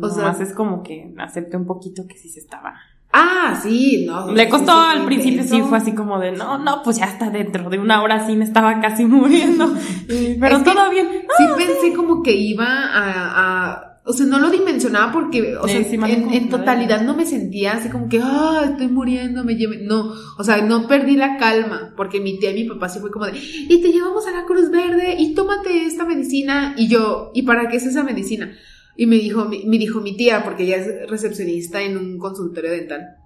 O sea- más es como que acepté un poquito que sí se estaba. Ah, sí, no. Le sí, costó sí, al sí, principio, sí, fue así como de, no, no, pues ya está dentro de una hora, sí me estaba casi muriendo. Pero Es todo bien. Sí pensé como que iba a, a- o sea, no lo dimensionaba porque, o sea, Sí, en, totalidad no me sentía así como que, ah, estoy muriendo, me lleven. No, o sea, no perdí la calma porque mi tía y mi papá sí fue como de, y te llevamos a la Cruz Verde y tómate esta medicina. Y yo, ¿y para qué es esa medicina? Y me dijo, me dijo mi tía, porque ella es recepcionista en un consultorio dental.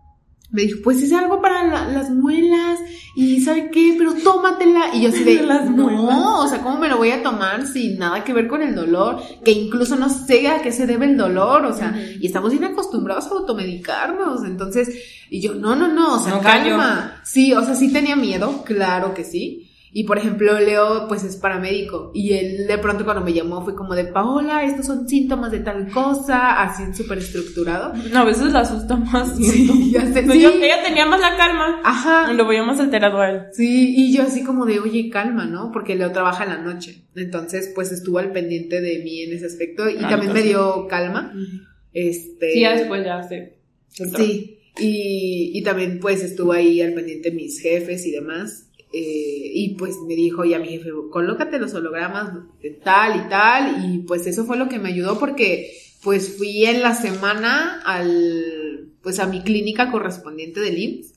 Me dijo, pues es algo para la- las muelas y ¿sabe qué? Pero tómatela. Y yo así de, Las no, muelas. o sea, ¿cómo me lo voy a tomar sin nada que ver con el dolor? Que incluso no sé a qué se debe el dolor, o sea, y estamos bien acostumbrados a automedicarnos. Entonces, y yo, no, no, no, o sea, No calma. Sí, o sea, sí tenía miedo, claro que sí. Y por ejemplo, Leo, pues es paramédico. Y él de pronto cuando me llamó fue como de, Paola, estos son síntomas de tal cosa, así súper estructurado. No, a veces la asusta más. Sí, ya sé, sí. yo- ella tenía más la calma. Ajá. Lo veía más alterado a él. Sí, y yo así como de, oye, calma, ¿no? Porque Leo trabaja en la noche. Entonces, pues estuvo al pendiente de mí en ese aspecto y Ah, también me dio calma. Este. Sí, ya después ya se. entró. Sí, y, y también pues estuvo ahí al pendiente mis jefes y demás. Eh, y pues me dijo ya mi jefe, colócate los hologramas de tal y tal. Y pues eso fue lo que me ayudó porque pues fui en la semana al, pues a mi clínica correspondiente del IMSS.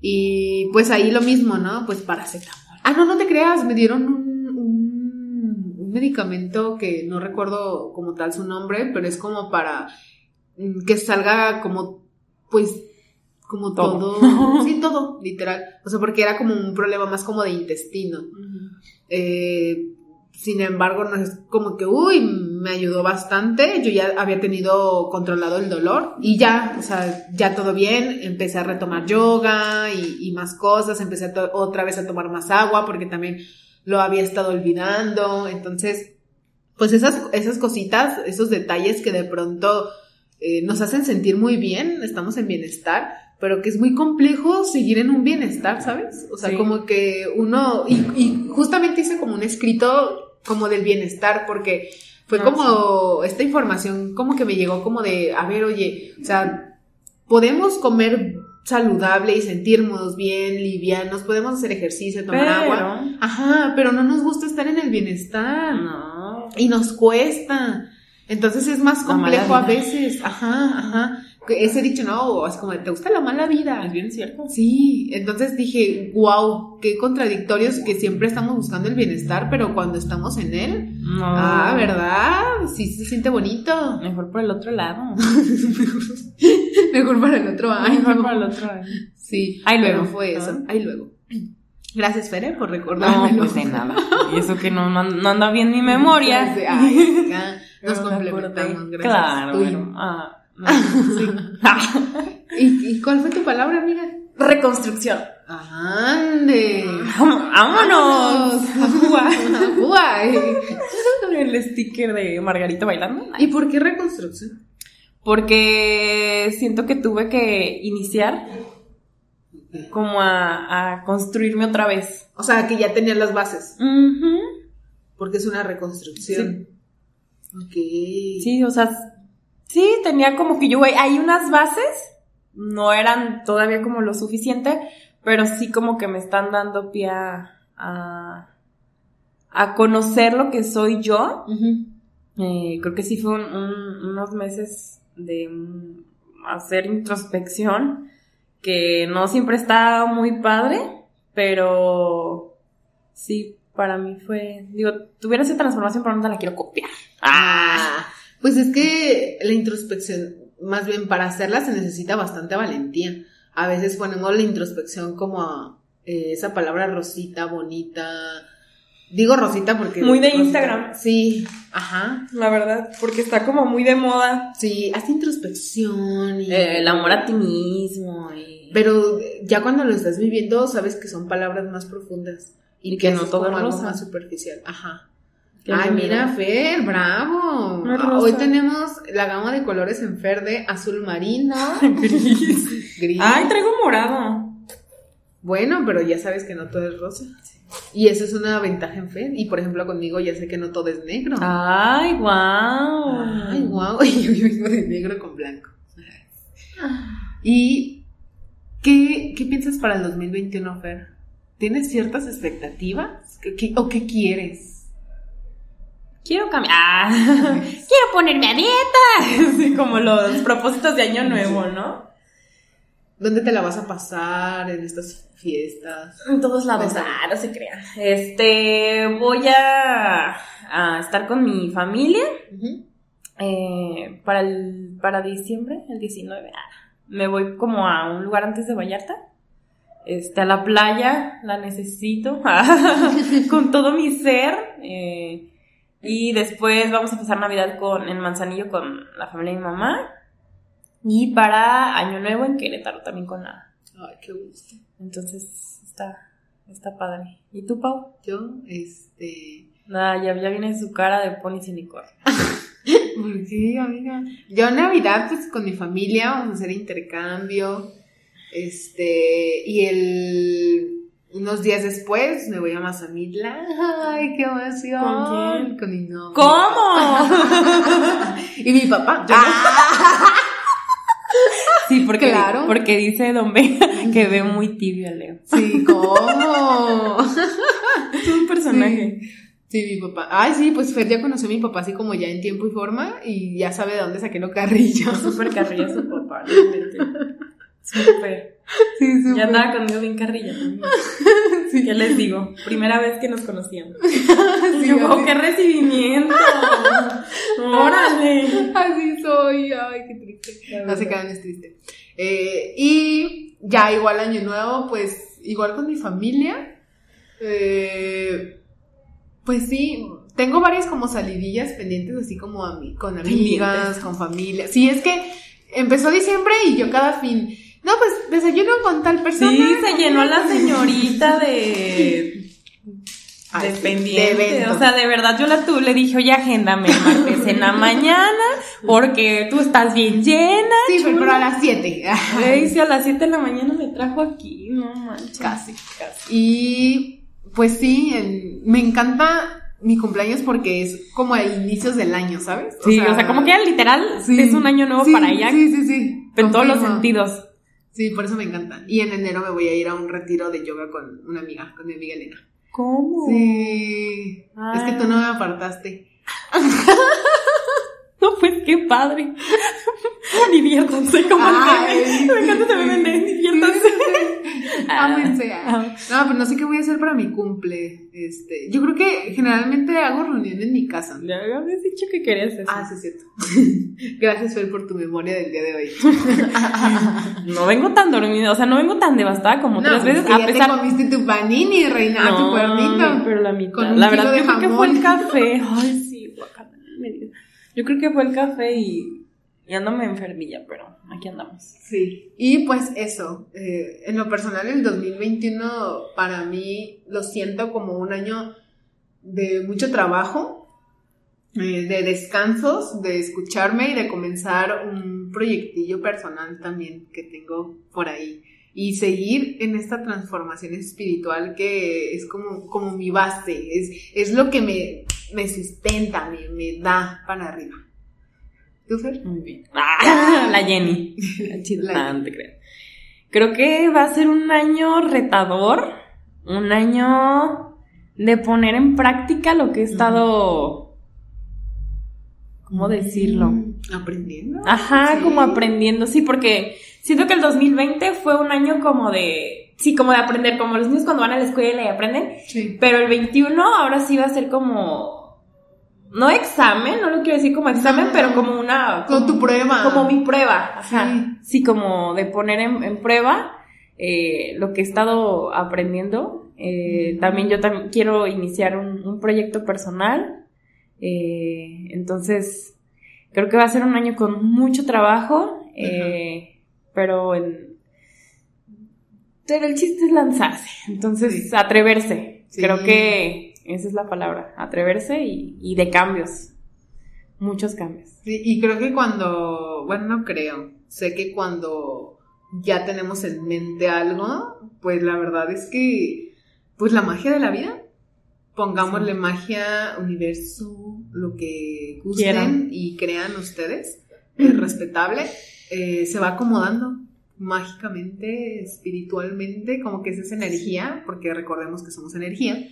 Y pues ahí lo mismo, ¿no? Pues paracetamol. Ah, no, no te creas, me dieron un medicamento que no recuerdo como tal su nombre, pero es como para mm, que salga como, pues, como Todo. todo. Sí, todo, literal. O sea, porque era como un problema más como de intestino. Eh, sin embargo, no es como que, uy, me ayudó bastante. Yo ya había tenido controlado el dolor y ya, o sea, ya todo bien. Empecé a retomar yoga y, y más cosas. Empecé a otra vez a tomar más agua porque también lo había estado olvidando. Entonces, pues esas, esas cositas, esos detalles que de pronto eh, nos hacen sentir muy bien, estamos en bienestar, pero que es muy complejo seguir en un bienestar, ¿sabes? O sea, Sí. como que uno, y, y justamente hice como un escrito como del bienestar, porque fue Ah, como esta información como que me llegó como de, a ver, oye, o sea, podemos comer saludable y sentirnos bien, livianos, podemos hacer ejercicio, tomar agua. Ajá, pero no nos gusta estar en el bienestar. No. Y nos cuesta. Entonces es más complejo a veces. Ajá, ajá. Ese dicho, no, es como, ¿te gusta la mala vida? Es bien cierto. Sí, entonces dije, wow, qué contradictorios que siempre estamos buscando el bienestar, pero cuando estamos en él, No. ah, ¿verdad? Sí se siente bonito. Mejor por el otro lado. Mejor para el otro año. Mejor por el otro lado. Sí, Ahí luego. fue eso. Ah. Ahí luego. Gracias, Fere, por No, recordármelo. pues de nada. Y eso que no, no, no anda bien mi memoria. Ay, nos complementamos, gracias. Claro, bueno. Ah, no, sí. ¿Y, ¿Y cuál fue tu palabra, amiga? Reconstrucción. ¡Ande! ¡Vámonos! Guay. El sticker de Margarita bailando. ¿Y por qué reconstrucción? Porque siento que tuve que iniciar como a, a construirme otra vez. O sea, que ya tenían las bases, porque es una reconstrucción. Ok. Sí, o sea, sí, tenía como que yo, güey, hay unas bases, no eran todavía como lo suficiente, pero sí como que me están dando pie a, a, a conocer lo que soy yo. Eh, creo que sí fue un- un- unos meses de hacer introspección, que no siempre está muy padre, pero sí, para mí fue, digo, tuviera esa transformación, pero no te la quiero copiar. Ah, pues es que la introspección, más bien para hacerla se necesita bastante valentía. A veces ponemos la introspección como eh, esa palabra rosita, bonita, Digo Rosita porque... Muy de Rosita- Instagram. Sí, ajá. La verdad, porque está como muy de moda. Sí, hace introspección y... Eh, el amor a ti mismo y... Pero ya cuando lo estás viviendo, sabes que son palabras más profundas. Y, Y que no todo es algo más superficial. Ajá. Ay, mira, Fer, bravo. Ah. Hoy tenemos la gama de colores en Fer de azul marino, Gris. gris. Ay, traigo morado. Bueno, pero ya sabes que no todo es rosa. Y eso es una ventaja en Fer. Y por ejemplo, conmigo ya sé que no todo es negro. Ay, wow. Ay, wow. Yo vengo de negro con blanco. ¿Y qué, qué piensas para el 2021, Fer? ¿Tienes ciertas expectativas? ¿Qué- qué- ¿O qué quieres? Quiero cambiar. Ah, quiero ponerme a dieta. Así como los propósitos de año nuevo, ¿no? ¿Dónde te la vas a pasar en estas fiestas? En todos lados. Ah, no se crean. Este, voy a, a estar con mi familia eh, para el, para diciembre, el 19. Ah, me voy como a un lugar antes de Vallarta. Este, a la playa, la necesito con todo mi ser. eh, y después vamos a pasar Navidad con, en Manzanillo con la familia de mi mamá. Y para Año Nuevo en Querétaro también con la. Ay, qué gusto. Entonces está, está padre. ¿Y tú, Pau? Yo, este... Nada, ya, ya viene su cara de pony unicornio. ¿Por qué, amiga? Yo en Navidad, pues con mi familia, vamos a hacer intercambio. Este, y el. Unos días después me voy a Mazamitla. ¡Ay, qué emoción! ¿Con quién? Con mi novio. ¿Cómo? y mi papá. Yo sí, porque, Claro. porque dice Don Vega que ve muy tibio a Leo. Sí, ¿cómo? Es un personaje. Sí, mi papá. Ay, sí, pues Fer ya conoció a mi papá así como ya en tiempo y forma y ya sabe de dónde saqué lo carrillo. Súper carrilla su papá, realmente. Súper. Sí, súper. Ya andaba conmigo bien carrilla también. Sí. ¿Qué les digo? Primera vez que nos conocíamos. Sí, yo, wow, así- qué recibimiento. Órale. Así soy, ay, qué triste. No se quedan, es triste. Eh, y ya igual año nuevo, pues igual con mi familia. Eh, pues sí, tengo varias como salidillas pendientes, así como a mí, con amigas, Pendientes. con familia. Sí, es que empezó diciembre y yo cada fin. No, pues desayuno con tal persona. Sí, se llenó la señorita de. Ay, Dependiente, de o sea, de verdad yo la tuve, le dije, oye, agéndame el martes en la mañana, porque tú estás bien llena. Sí, pero, chula". pero a las 7. Le hice a las 7 de la mañana me trajo aquí, no manches. Casi. casi. Y pues sí, me encanta mi cumpleaños porque es como a inicios del año, ¿sabes? Sí, o sea, como que literal sí, es un año nuevo sí, para ella, Sí, sí, sí. en todos los sentidos. Sí, por eso me encanta. Y en enero me voy a ir a un retiro de yoga con una amiga, con mi amiga Elena. ¿Cómo? Sí. Ah. Es que tú no me apartaste. No, pues qué padre. Diviértanse como. Me encanta de diviértanse. Ámense. Ah. No, pero no sé qué voy a hacer para mi cumple. Este, yo creo que generalmente hago reunión en mi casa. Ya habías dicho que querías eso. Ah, sí, es cierto. Gracias, Fer, por tu memoria del día de hoy. No vengo tan dormida, o sea, no vengo tan devastada como otras veces, que a ya te pesar comiste tu panini, reina, tu No, cuernito. pero la mitad. Con la verdad, yo creo que fue el café. Ay, sí, dio. Yo creo que fue el café y, y me enfermilla, pero aquí andamos. Sí. Y pues eso, eh, en lo personal el 2021 para mí lo siento como un año de mucho trabajo, eh, de descansos, de escucharme y de comenzar un proyectillo personal también que tengo por ahí. Y seguir en esta transformación espiritual que es como, como mi base, es, es lo que me, me sustenta, me, me da para arriba. ¿Tú, Fer? Muy bien. Ah, la Jenny. La chida. La Ah, no te creas. Creo que va a ser un año retador, un año de poner en práctica lo que he estado, ¿cómo decirlo? Mm, Aprendiendo. Ajá, Sí. como aprendiendo, sí, porque siento que el 2020 fue un año como de, sí, como de aprender, como los niños cuando van a la escuela y aprenden, Sí. pero el 21 ahora sí va a ser como, no examen, no lo quiero decir como examen, No. pero como una... Con tu prueba. Como mi prueba, ajá. Sí. Sí, como de poner en, en prueba eh, lo que he estado aprendiendo Eh, también yo también quiero iniciar un, proyecto personal. Eh, entonces, creo que va a ser un año con mucho trabajo, eh, pero el, el chiste es lanzarse. Entonces, atreverse. Creo que esa es la palabra, atreverse y, y de cambios. Muchos cambios. Sí, y creo que cuando, bueno, no creo, sé que cuando ya tenemos en mente algo, pues la verdad es que, pues la magia de la vida, pongámosle magia, universo, lo que gusten y crean ustedes, es respetable, eh, se va acomodando mágicamente, espiritualmente, como que es esa energía, porque recordemos que somos energía,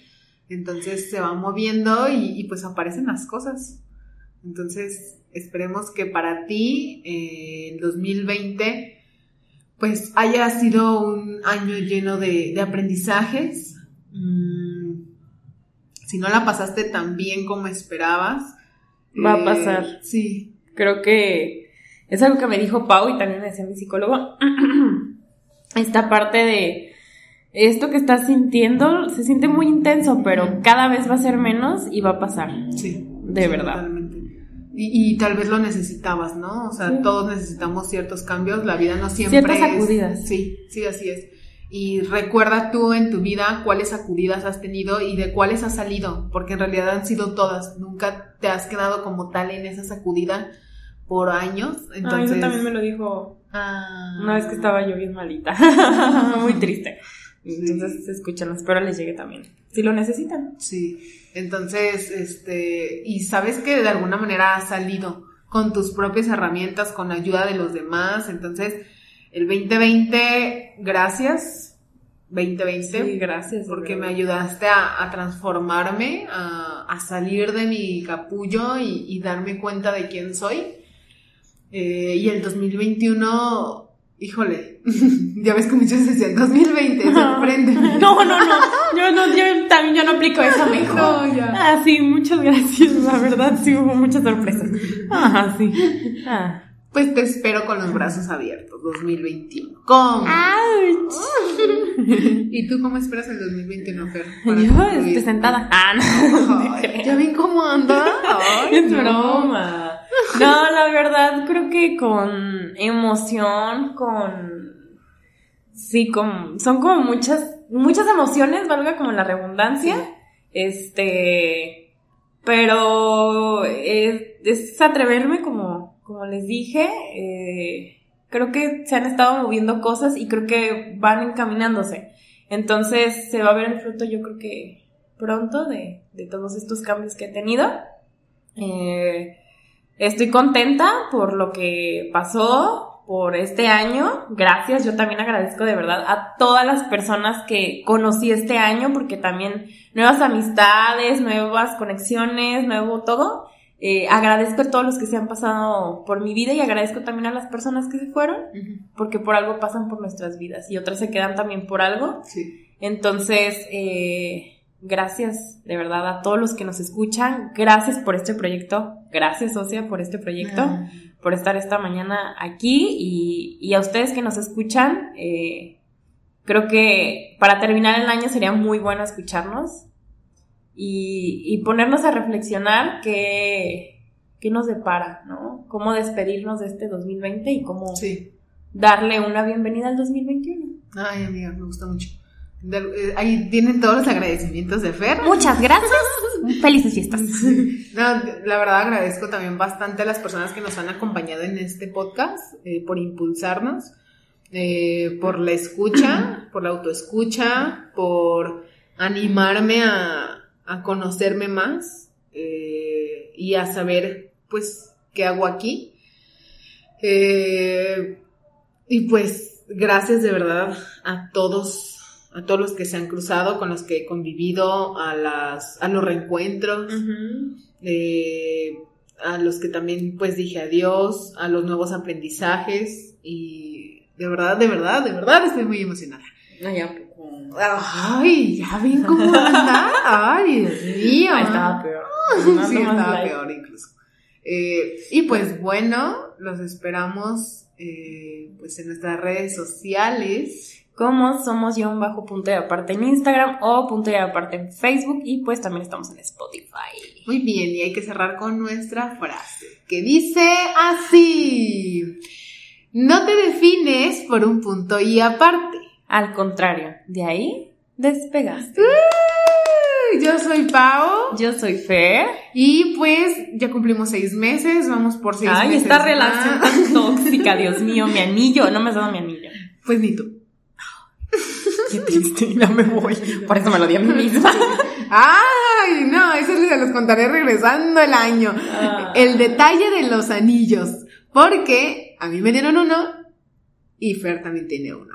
entonces se va moviendo y, pues aparecen las cosas. Entonces, esperemos que para ti, eh, el 2020, pues haya sido un año lleno de, aprendizajes. Mm, si no la pasaste tan bien como esperabas. Va a pasar. Eh, sí. Creo que es algo que me dijo Pau y también me decía mi psicólogo. Esta parte de esto que estás sintiendo se siente muy intenso, pero cada vez va a ser menos y va a pasar. Sí. De verdad. Y, tal vez lo necesitabas, ¿no? O sea, todos necesitamos ciertos cambios, la vida no siempre Ciertas sacudidas. Sí, sí, así es. Y recuerda tú en tu vida cuáles sacudidas has tenido y de cuáles has salido, porque en realidad han sido todas. Nunca te has quedado como tal en esa sacudida por años. Entonces... eso también me lo dijo ah. una vez que estaba yo bien malita, muy triste. Entonces, escúchanlo, espero les llegue también. Si lo necesitan. Sí. Entonces, este, y sabes que de alguna manera has salido con tus propias herramientas, con ayuda de los demás. Entonces, el 2020, gracias. 2020. Sí, gracias. Porque me ayudaste a, transformarme, a, salir de mi capullo y, darme cuenta de quién soy. Eh, y el 2021 Híjole, ya ves que muchos decían 2020, sorprende. No, no, no, yo no, yo también yo no aplico esa mejor. No, ya. Ah, sí, muchas gracias, la verdad sí hubo muchas sorpresas. Ah, sí. Ah. Pues te espero con los brazos abiertos, 2021. ¿Cómo? ¡Auch! ¿Y tú cómo esperas el 2021, Fer? Yo, estoy sentada. Ah, no. ¿Ya ven cómo anda? Ay, es broma. No, la verdad creo que con emoción, con... Sí, con... son como muchas, muchas emociones, valga como la redundancia. Este... Pero es, atreverme como, como les dije. Eh, creo que se han estado moviendo cosas y creo que van encaminándose. Entonces se va a ver el fruto yo creo que pronto de, de todos estos cambios que he tenido. Eh, Estoy contenta por lo que pasó, por este año. Gracias, yo también agradezco de verdad a todas las personas que conocí este año, porque también nuevas amistades, nuevas conexiones, nuevo todo. Eh, agradezco a todos los que se han pasado por mi vida y agradezco también a las personas que se fueron, porque por algo pasan por nuestras vidas y otras se quedan también por algo. Sí. Entonces, eh, Gracias de verdad a todos los que nos escuchan. Gracias por este proyecto. Gracias, Socia, por este proyecto, ah. por estar esta mañana aquí y, a ustedes que nos escuchan. Eh, creo que para terminar el año sería muy bueno escucharnos y, ponernos a reflexionar qué, qué, nos depara, ¿no? Cómo despedirnos de este 2020 y cómo darle una bienvenida al 2021. Ay, amiga, me gusta mucho. Eh, ahí tienen todos los agradecimientos de Fer. Muchas gracias. Felices fiestas. la verdad agradezco también bastante a las personas que nos han acompañado en este podcast eh, por impulsarnos, eh, por la escucha, por la autoescucha, por animarme a, conocerme más y a saber pues qué hago aquí. y pues gracias de verdad a todos a todos los que se han cruzado, con los que he convivido, a, las, a los reencuentros, eh, a los que también pues dije adiós, a los nuevos aprendizajes y de verdad, de verdad, de verdad estoy muy emocionada. Ay, ya ven cómo anda. Ay, Dios mío. estaba peor. sí, estaba peor incluso. Eh, y pues bueno, los esperamos eh, pues en nuestras redes sociales como somos yo un bajo punto de aparte en Instagram o punto de aparte en Facebook y pues también estamos en Spotify. Muy bien, y hay que cerrar con nuestra frase, que dice así. No te defines por un punto y aparte. Al contrario, de ahí despegaste. Yo soy Pau. Yo soy Fer. Y pues ya cumplimos seis meses, vamos por seis Ay, meses. esta más. relación tan tóxica, Dios mío, mi anillo, no me has dado mi anillo. Pues ni tú. Qué triste, ya me voy. Por eso me lo di a mí misma. Ay, no, eso se los contaré regresando el año. Ah. El detalle de los anillos. Porque a mí me dieron uno y Fer también tiene uno.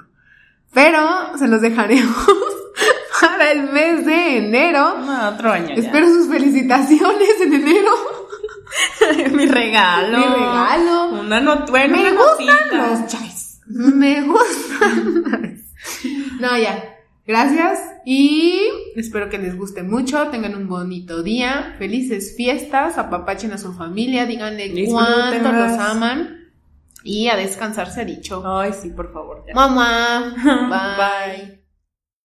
Pero se los dejaremos para el mes de enero. No, otro año. ya. Espero sus felicitaciones en enero. mi regalo. Mi regalo. Una no, bueno, Me una gustan cosita. los chais. Me gustan. No, ya. Gracias y espero que les guste mucho, tengan un bonito día, felices fiestas, apapachen a su familia, díganle cuánto los aman y a descansar se ha dicho. Ay, sí, por favor. ya. Mamá, bye. Bye.